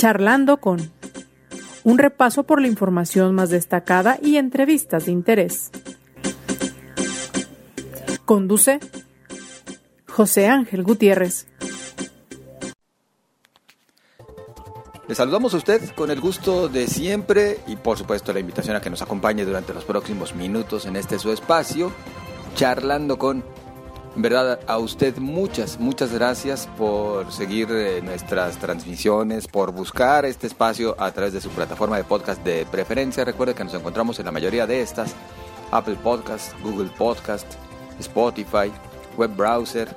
Charlando con un repaso por la información más destacada y entrevistas de interés. Conduce José Ángel Gutiérrez. Le saludamos a usted con el gusto de siempre y por supuesto la invitación a que nos acompañe durante los próximos minutos en este su espacio, charlando con verdad, a usted muchas, muchas gracias por seguir eh, nuestras transmisiones, por buscar este espacio a través de su plataforma de podcast de preferencia. Recuerde que nos encontramos en la mayoría de estas, Apple Podcast, Google Podcast, Spotify, web browser,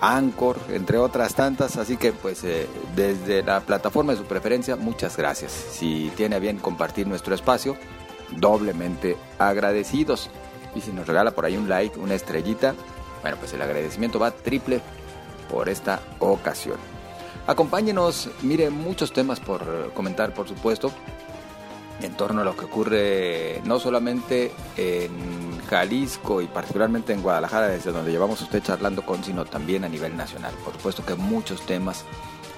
Anchor, entre otras tantas. Así que pues eh, desde la plataforma de su preferencia, muchas gracias. Si tiene a bien compartir nuestro espacio, doblemente agradecidos. Y si nos regala por ahí un like, una estrellita, bueno, pues el agradecimiento va triple por esta ocasión. Acompáñenos, mire, muchos temas por comentar, por supuesto, en torno a lo que ocurre no solamente en Jalisco y particularmente en Guadalajara, desde donde llevamos usted charlando con, sino también a nivel nacional. Por supuesto que muchos temas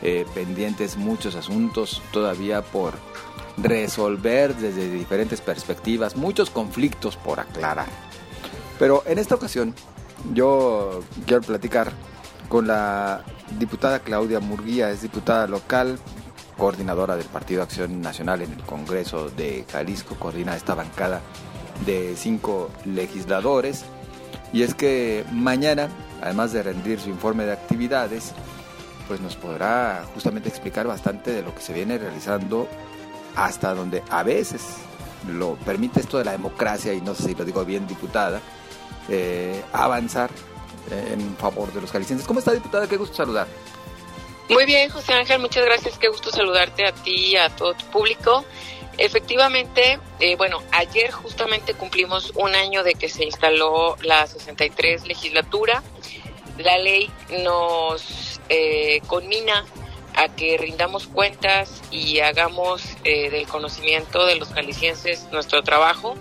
eh, pendientes, muchos asuntos todavía por resolver desde diferentes perspectivas, muchos conflictos por aclarar. Pero en esta ocasión yo quiero platicar con la diputada Claudia Murguía, es diputada local, coordinadora del Partido Acción Nacional en el Congreso de Jalisco, coordina esta bancada de cinco legisladores. Y es que mañana, además de rendir su informe de actividades, pues nos podrá justamente explicar bastante de lo que se viene realizando hasta donde a veces lo permite esto de la democracia, y no sé si lo digo bien, diputada, eh, avanzar eh, en favor de los jaliscienses. ¿Cómo está, diputada? Qué gusto saludar. Muy bien, José Ángel, muchas gracias. Qué gusto saludarte a ti y a todo tu público. Efectivamente, eh, bueno, ayer justamente cumplimos un año de que se instaló la 63 legislatura. La ley nos eh, conmina a que rindamos cuentas y hagamos del conocimiento de los jaliscienses nuestro trabajo,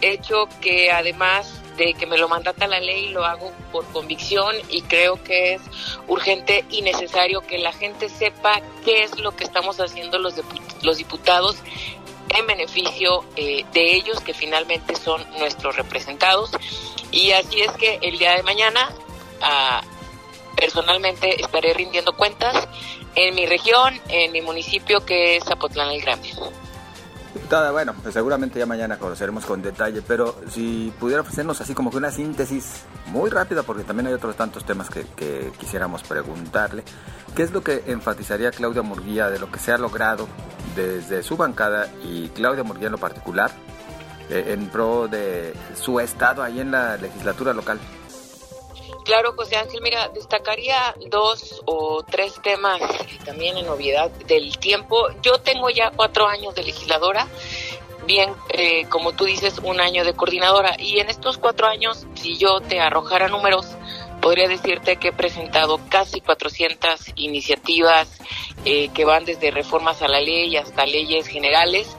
hecho que además de que me lo mandata la ley, lo hago por convicción y creo que es urgente y necesario que la gente sepa qué es lo que estamos haciendo los, los diputados en beneficio eh, de ellos, que finalmente son nuestros representados. Y así es que el día de mañana, ah, personalmente, estaré rindiendo cuentas en mi región, en mi municipio, que es Zapotlán el Grande. Diputada, bueno, pues seguramente ya mañana conoceremos con detalle, pero si pudiera ofrecernos así como que una síntesis muy rápida, porque también hay otros tantos temas que, quisiéramos preguntarle, ¿qué es lo que enfatizaría Claudia Murguía de lo que se ha logrado desde su bancada y Claudia Murguía en lo particular eh, en pro de su estado ahí en la legislatura local? Claro, José Ángel, mira, destacaría dos o tres temas también en novedad del tiempo. Yo tengo ya cuatro años de legisladora, bien, eh, como tú dices, un año de coordinadora. Y en estos cuatro años, si yo te arrojara números, podría decirte que he presentado casi 400 iniciativas eh, que van desde reformas a la ley hasta leyes generales.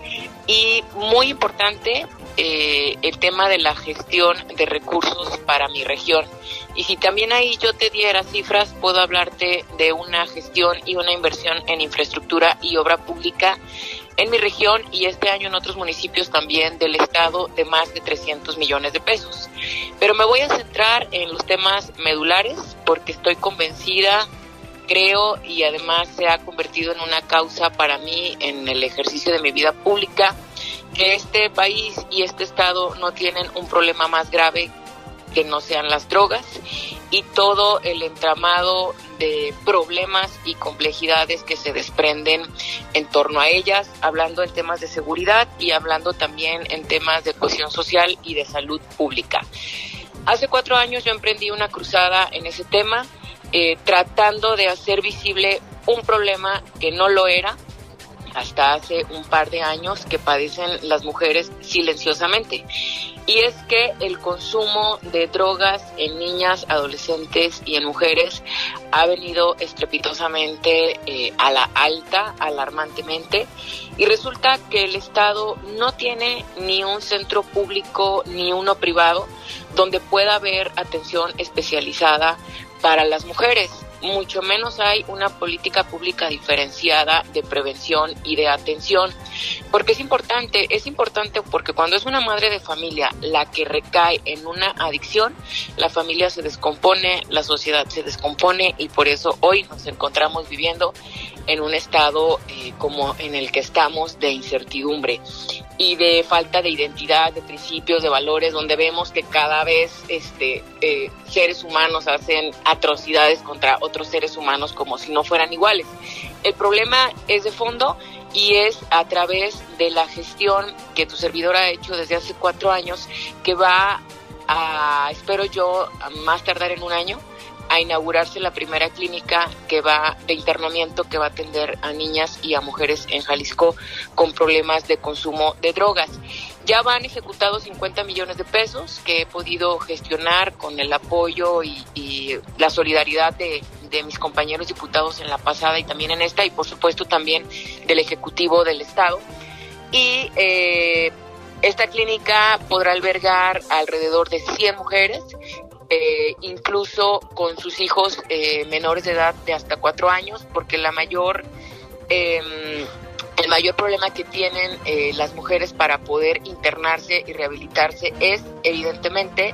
Y muy importante, eh, el tema de la gestión de recursos para mi región. Y si también ahí yo te diera cifras, puedo hablarte de una gestión y una inversión en infraestructura y obra pública en mi región y este año en otros municipios también del estado de más de 300 millones de pesos. Pero me voy a centrar en los temas medulares porque estoy convencida, creo y además se ha convertido en una causa para mí en el ejercicio de mi vida pública que este país y este estado no tienen un problema más grave que no sean las drogas y todo el entramado de problemas y complejidades que se desprenden en torno a ellas, hablando en temas de seguridad y hablando también en temas de cohesión social y de salud pública. Hace cuatro años yo emprendí una cruzada en ese tema, eh, tratando de hacer visible un problema que no lo era, hasta hace un par de años que padecen las mujeres silenciosamente. Y es que el consumo de drogas en niñas, adolescentes y en mujeres ha venido estrepitosamente eh, a la alta, alarmantemente, y resulta que el Estado no tiene ni un centro público ni uno privado donde pueda haber atención especializada para las mujeres mucho menos hay una política pública diferenciada de prevención y de atención. Porque es importante, es importante porque cuando es una madre de familia la que recae en una adicción, la familia se descompone, la sociedad se descompone y por eso hoy nos encontramos viviendo en un estado eh, como en el que estamos de incertidumbre y de falta de identidad, de principios, de valores, donde vemos que cada vez este, eh, seres humanos hacen atrocidades contra otros seres humanos como si no fueran iguales. El problema es de fondo y es a través de la gestión que tu servidor ha hecho desde hace cuatro años, que va a, espero yo, a más tardar en un año, a inaugurarse la primera clínica que va de internamiento que va a atender a niñas y a mujeres en Jalisco con problemas de consumo de drogas. Ya van ejecutados 50 millones de pesos que he podido gestionar con el apoyo y, la solidaridad de, mis compañeros diputados en la pasada y también en esta y por supuesto también del Ejecutivo del Estado. Y eh, esta clínica podrá albergar alrededor de 100 mujeres eh, incluso con sus hijos eh, menores de edad de hasta cuatro años, porque la mayor, em, el mayor problema que tienen eh, las mujeres para poder internarse y rehabilitarse es evidentemente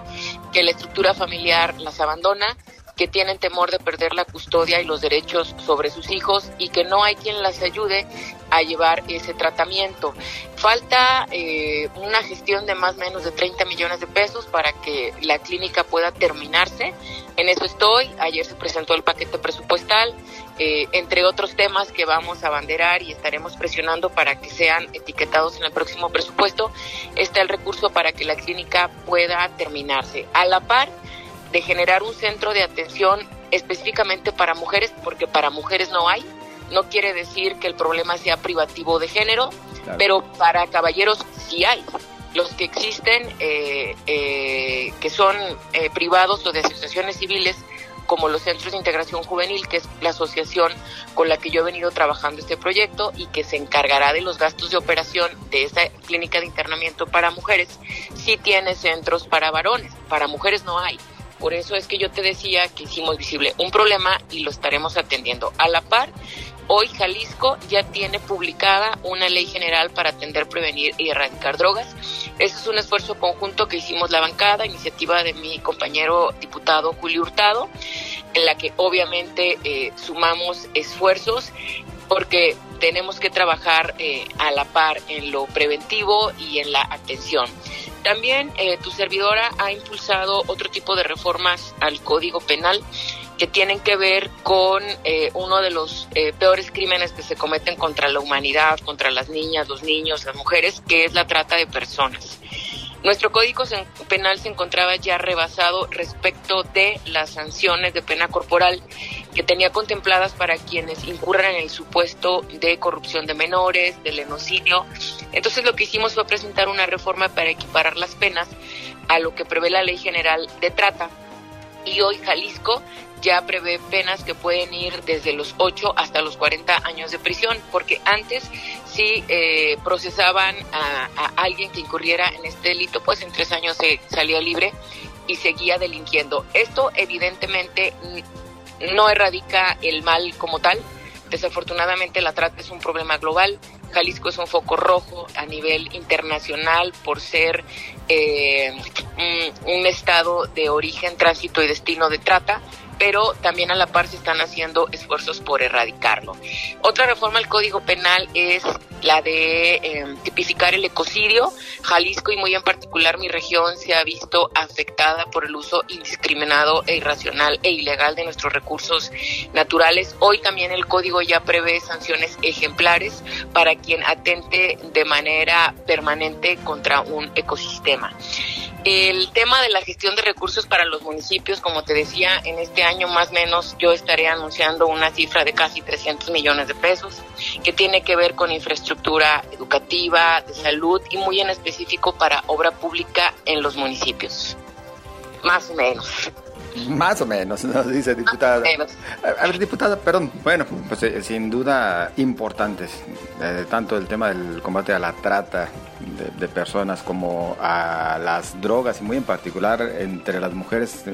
que la estructura familiar las abandona, que tienen temor de perder la custodia y los derechos sobre sus hijos y que no hay quien las ayude a llevar ese tratamiento. Falta eh, una gestión de más o menos de 30 millones de pesos para que la clínica pueda terminarse. En eso estoy. Ayer se presentó el paquete presupuestal, eh, entre otros temas que vamos a abanderar y estaremos presionando para que sean etiquetados en el próximo presupuesto. Está el recurso para que la clínica pueda terminarse. A la par, de generar un centro de atención específicamente para mujeres, porque para mujeres no hay. No quiere decir que el problema sea privativo de género, pero para caballeros sí hay. Los que existen, eh, eh, que son eh, privados o de asociaciones civiles, como los centros de integración juvenil, que es la asociación con la que yo he venido trabajando este proyecto y que se encargará de los gastos de operación de esta clínica de internamiento para mujeres, sí tiene centros para varones, para mujeres no hay. Por eso es que yo te decía que hicimos visible un problema y lo estaremos atendiendo. A la par, hoy Jalisco ya tiene publicada una ley general para atender, prevenir y erradicar drogas. Ese es un esfuerzo conjunto que hicimos la bancada, iniciativa de mi compañero diputado Julio Hurtado, en la que obviamente eh, sumamos esfuerzos porque tenemos que trabajar eh, a la par en lo preventivo y en la atención. También eh, tu servidora ha impulsado otro tipo de reformas al Código Penal que tienen que ver con eh, uno de los eh, peores crímenes que se cometen contra la humanidad, contra las niñas, los niños, las mujeres, que es la trata de personas. Nuestro código penal se encontraba ya rebasado respecto de las sanciones de pena corporal que tenía contempladas para quienes incurran en el supuesto de corrupción de menores, del genocidio. Entonces lo que hicimos fue presentar una reforma para equiparar las penas a lo que prevé la Ley General de Trata. Y hoy Jalisco ya prevé penas que pueden ir desde los 8 hasta los 40 años de prisión, porque antes si eh, procesaban a, alguien que incurriera en este delito, pues en tres años se salía libre y seguía delinquiendo. Esto evidentemente no erradica el mal como tal. Desafortunadamente la trata es un problema global. Jalisco es un foco rojo a nivel internacional por ser eh, un estado de origen, tránsito y destino de trata pero también a la par se están haciendo esfuerzos por erradicarlo. Otra reforma al Código Penal es la de em, tipificar el ecocidio. Jalisco y muy en particular mi región se ha visto afectada por el uso indiscriminado e irracional e ilegal de nuestros recursos naturales. Hoy también el código ya prevé sanciones ejemplares para quien atente de manera permanente contra un ecosistema. El tema de la gestión de recursos para los municipios, como te decía, en este año más o menos yo estaré anunciando una cifra de casi 300 millones de pesos, que tiene que ver con infraestructura educativa, de salud y muy en específico para obra pública en los municipios. Más o menos. Más o menos, nos dice diputada. A, ver, diputada, perdón. Bueno, pues eh, sin duda importantes, eh, tanto el tema del combate a la trata de, personas como a las drogas y muy en particular entre las mujeres,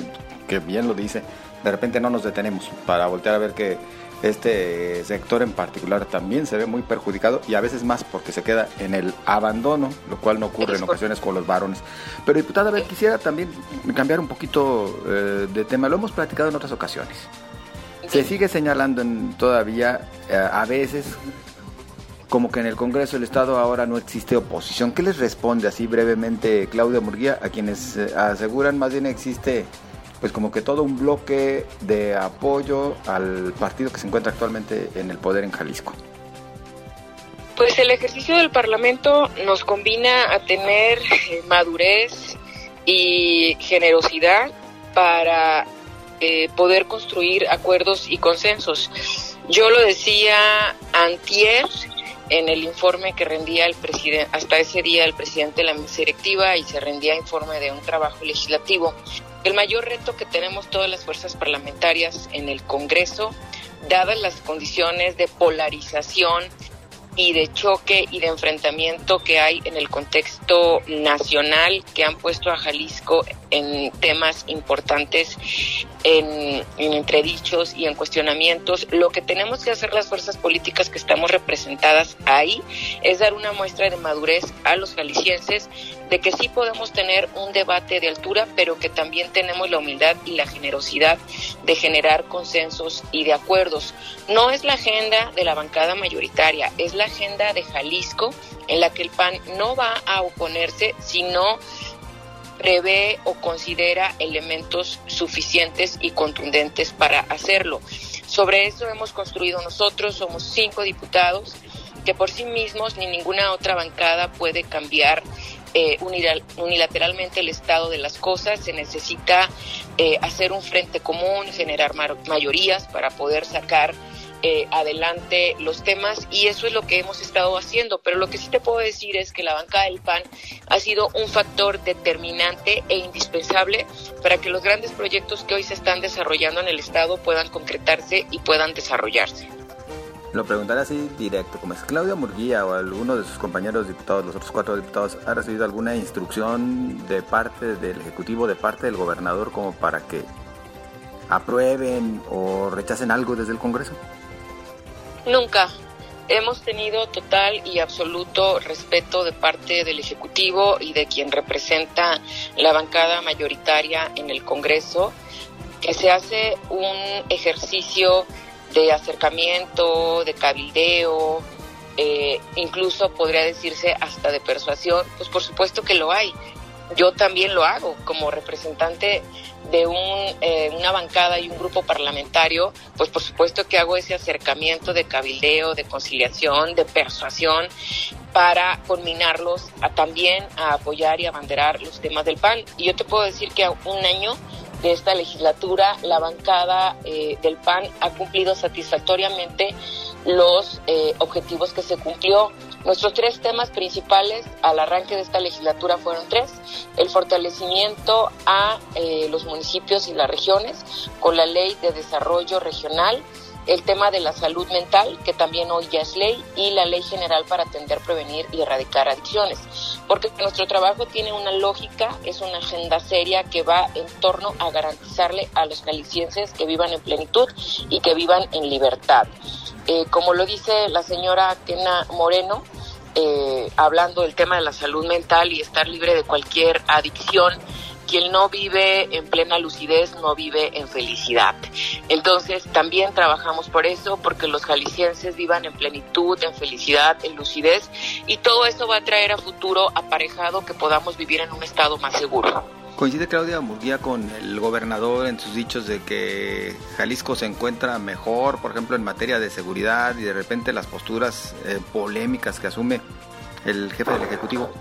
que bien lo dice, de repente no nos detenemos para voltear a ver que este sector en particular también se ve muy perjudicado y a veces más porque se queda en el abandono, lo cual no ocurre en ocasiones con los varones. Pero diputada, a ver, quisiera también cambiar un poquito eh, de tema, lo hemos platicado en otras ocasiones. Se sigue señalando en, todavía eh, a veces como que en el Congreso del Estado ahora no existe oposición. ¿Qué les responde así brevemente Claudia Murguía a quienes eh, aseguran más bien existe pues como que todo un bloque de apoyo al partido que se encuentra actualmente en el poder en Jalisco? Pues el ejercicio del Parlamento nos combina a tener eh, madurez y generosidad para eh, poder construir acuerdos y consensos. Yo lo decía antier en el informe que rendía el presidente, hasta ese día el presidente de la mesa directiva y se rendía informe de un trabajo legislativo. El mayor reto que tenemos todas las fuerzas parlamentarias en el Congreso, dadas las condiciones de polarización y de choque y de enfrentamiento que hay en el contexto nacional que han puesto a Jalisco en temas importantes, en, entredichos y en cuestionamientos. Lo que tenemos que hacer las fuerzas políticas que estamos representadas ahí es dar una muestra de madurez a los jaliscienses de que sí podemos tener un debate de altura, pero que también tenemos la humildad y la generosidad de generar consensos y de acuerdos. No es la agenda de la bancada mayoritaria, es la agenda de Jalisco en la que el PAN no va a oponerse, sino prevé o considera elementos suficientes y contundentes para hacerlo. Sobre eso hemos construido nosotros, somos cinco diputados que por sí mismos ni ninguna otra bancada puede cambiar eh, unilateralmente el estado de las cosas, se necesita eh, hacer un frente común, generar mayorías para poder sacar eh, adelante los temas y eso es lo que hemos estado haciendo. Pero lo que sí te puedo decir es que la banca del PAN ha sido un factor determinante e indispensable para que los grandes proyectos que hoy se están desarrollando en el Estado puedan concretarse y puedan desarrollarse. Lo preguntaré así directo, como es Claudia Murguía o alguno de sus compañeros diputados, los otros cuatro diputados, ¿ha recibido alguna instrucción de parte del Ejecutivo, de parte del gobernador, como para que aprueben o rechacen algo desde el Congreso? Nunca. Hemos tenido total y absoluto respeto de parte del Ejecutivo y de quien representa la bancada mayoritaria en el Congreso, que se hace un ejercicio de acercamiento, de cabildeo, eh, incluso podría decirse hasta de persuasión, pues por supuesto que lo hay. Yo también lo hago como representante de un, eh, una bancada y un grupo parlamentario, pues por supuesto que hago ese acercamiento de cabildeo, de conciliación, de persuasión para culminarlos a también a apoyar y abanderar los temas del PAN. Y yo te puedo decir que a un año de esta legislatura, la bancada eh, del PAN ha cumplido satisfactoriamente los eh, objetivos que se cumplió. Nuestros tres temas principales al arranque de esta legislatura fueron tres. El fortalecimiento a eh, los municipios y las regiones con la ley de desarrollo regional, el tema de la salud mental, que también hoy ya es ley, y la ley general para atender, prevenir y erradicar adicciones. Porque nuestro trabajo tiene una lógica, es una agenda seria que va en torno a garantizarle a los calicienses que vivan en plenitud y que vivan en libertad. Eh, como lo dice la señora Tena Moreno, eh, hablando del tema de la salud mental y estar libre de cualquier adicción, quien no vive en plena lucidez no vive en felicidad. Entonces también trabajamos por eso, porque los jaliscienses vivan en plenitud, en felicidad, en lucidez, y todo eso va a traer a futuro aparejado que podamos vivir en un estado más seguro. Coincide Claudia Murguía con el gobernador en sus dichos de que Jalisco se encuentra mejor, por ejemplo, en materia de seguridad y de repente las posturas eh, polémicas que asume el jefe del Ejecutivo.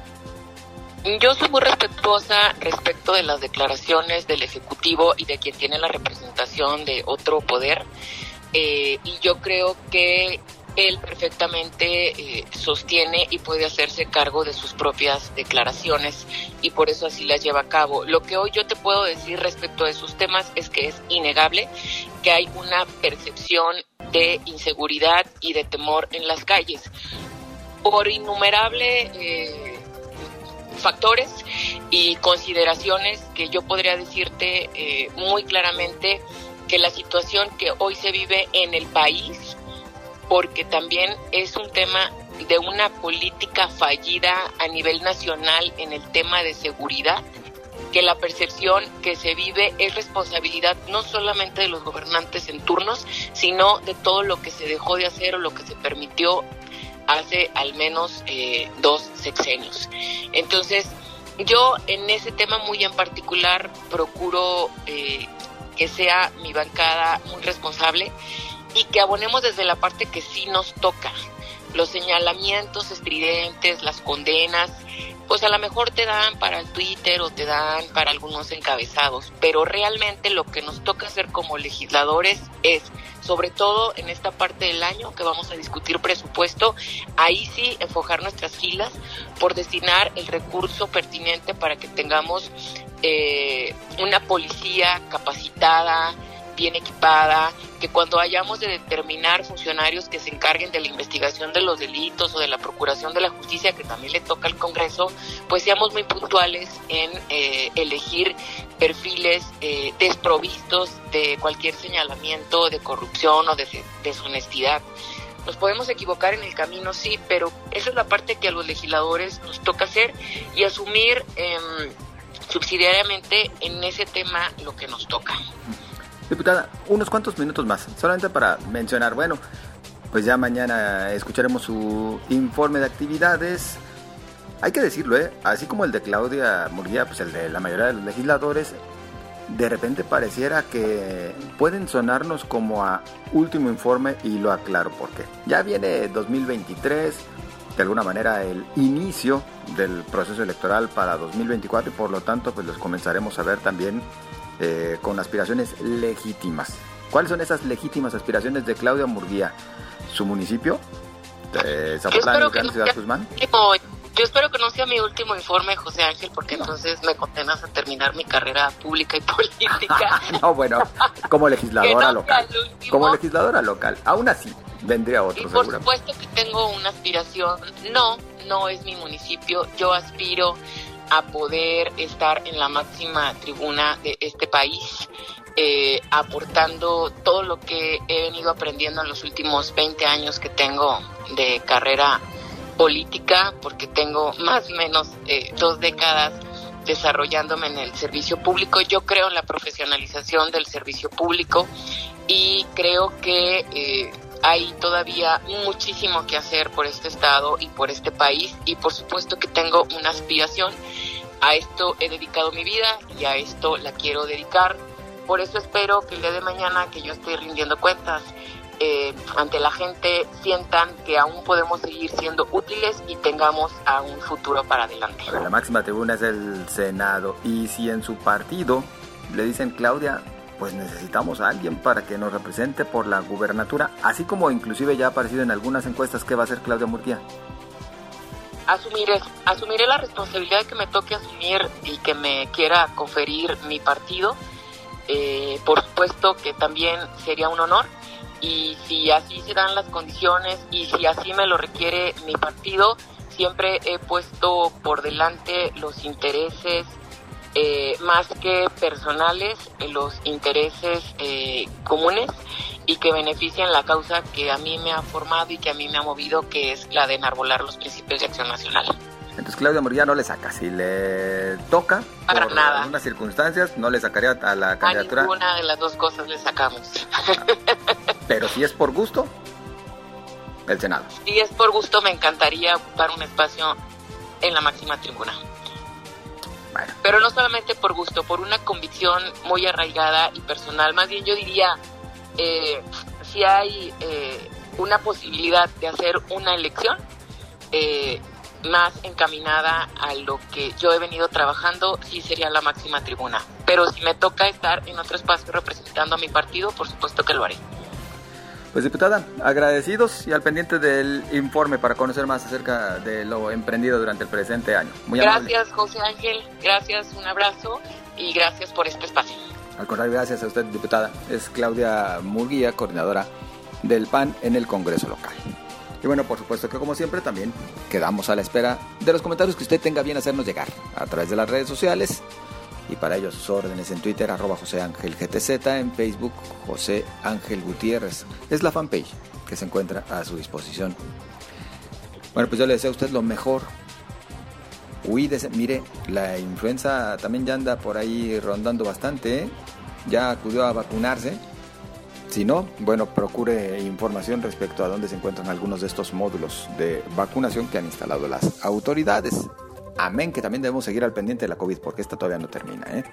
Yo soy muy respetuosa respecto de las declaraciones del Ejecutivo y de quien tiene la representación de otro poder. Eh, y yo creo que él perfectamente eh, sostiene y puede hacerse cargo de sus propias declaraciones y por eso así las lleva a cabo. Lo que hoy yo te puedo decir respecto a esos temas es que es innegable que hay una percepción de inseguridad y de temor en las calles. Por innumerable eh, factores y consideraciones que yo podría decirte eh, muy claramente que la situación que hoy se vive en el país, porque también es un tema de una política fallida a nivel nacional en el tema de seguridad, que la percepción que se vive es responsabilidad no solamente de los gobernantes en turnos, sino de todo lo que se dejó de hacer o lo que se permitió hace al menos eh, dos sexenios. Entonces, yo en ese tema muy en particular procuro eh, que sea mi bancada muy responsable y que abonemos desde la parte que sí nos toca. Los señalamientos estridentes, las condenas, pues a lo mejor te dan para el Twitter o te dan para algunos encabezados, pero realmente lo que nos toca hacer como legisladores es, sobre todo en esta parte del año que vamos a discutir presupuesto, ahí sí enfocar nuestras filas por destinar el recurso pertinente para que tengamos eh, una policía capacitada, bien equipada, que cuando hayamos de determinar funcionarios que se encarguen de la investigación de los delitos o de la procuración de la justicia, que también le toca al Congreso, pues seamos muy puntuales en eh, elegir perfiles eh, desprovistos de cualquier señalamiento de corrupción o de deshonestidad. Nos podemos equivocar en el camino, sí, pero esa es la parte que a los legisladores nos toca hacer y asumir eh, subsidiariamente en ese tema lo que nos toca. Diputada, unos cuantos minutos más, solamente para mencionar, bueno, pues ya mañana escucharemos su informe de actividades. Hay que decirlo, ¿eh? así como el de Claudia Murguía, pues el de la mayoría de los legisladores, de repente pareciera que pueden sonarnos como a último informe y lo aclaro por qué. Ya viene 2023, de alguna manera el inicio del proceso electoral para 2024 y por lo tanto pues los comenzaremos a ver también eh, con aspiraciones legítimas. ¿Cuáles son esas legítimas aspiraciones de Claudia Murguía? ¿Su municipio? ¿De Zapotlán, no Ciudad Guzmán? Yo espero que no sea mi último informe, José Ángel, porque entonces me condenas a terminar mi carrera pública y política. no, bueno, como legisladora local. Como legisladora local. Aún así, vendría otro. Y por supuesto que tengo una aspiración. No, no es mi municipio. Yo aspiro a poder estar en la máxima tribuna de este país, eh, aportando todo lo que he venido aprendiendo en los últimos 20 años que tengo de carrera política, porque tengo más o menos eh, dos décadas desarrollándome en el servicio público. Yo creo en la profesionalización del servicio público y creo que eh, hay todavía muchísimo que hacer por este estado y por este país y por supuesto que tengo una aspiración. A esto he dedicado mi vida y a esto la quiero dedicar. Por eso espero que el día de mañana que yo estoy rindiendo cuentas eh, ante la gente sientan que aún podemos seguir siendo útiles y tengamos a un futuro para adelante. La máxima tribuna es el Senado y si en su partido le dicen Claudia, pues necesitamos a alguien para que nos represente por la gubernatura, así como inclusive ya ha aparecido en algunas encuestas que va a hacer Claudia Murguía. Asumiré, asumiré la responsabilidad que me toque asumir y que me quiera conferir mi partido. Eh, por supuesto que también sería un honor y si así se dan las condiciones y si así me lo requiere mi partido, siempre he puesto por delante los intereses eh, más que personales, los intereses eh, comunes y que benefician la causa que a mí me ha formado y que a mí me ha movido, que es la de enarbolar los principios de acción nacional. Entonces Claudia Murguía no le saca. Si le toca, Para por nada. algunas circunstancias, no le sacaría a la candidatura. A ninguna de las dos cosas le sacamos. Pero si es por gusto, el Senado. Si es por gusto, me encantaría ocupar un espacio en la máxima tribuna. Pero no solamente por gusto, por una convicción muy arraigada y personal. Más bien yo diría, eh, si hay eh, una posibilidad de hacer una elección eh, más encaminada a lo que yo he venido trabajando, sí sería la máxima tribuna. Pero si me toca estar en otro espacio representando a mi partido, por supuesto que lo haré. Pues diputada, agradecidos y al pendiente del informe para conocer más acerca de lo emprendido durante el presente año. Muy gracias José Ángel, gracias, un abrazo y gracias por este espacio. Al contrario, gracias a usted diputada. Es Claudia Murguía, coordinadora del PAN en el Congreso local. Y bueno, por supuesto que como siempre también quedamos a la espera de los comentarios que usted tenga bien hacernos llegar a través de las redes sociales Y para ellos sus órdenes en Twitter, arroba José Ángel GTZ, en Facebook José Ángel Gutiérrez. Es la fanpage que se encuentra a su disposición. Bueno, pues yo le deseo a usted lo mejor. Cuídese. Mire, la influenza también ya anda por ahí rondando bastante. ¿eh? Ya acudió a vacunarse. Si no, bueno, procure información respecto a dónde se encuentran algunos de estos módulos de vacunación que han instalado las autoridades. Amén, que también debemos seguir al pendiente de la COVID porque esta todavía no termina. ¿eh?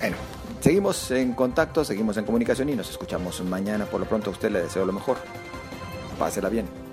Bueno, seguimos en contacto, seguimos en comunicación y nos escuchamos mañana. Por lo pronto a usted le deseo lo mejor. Pásela bien.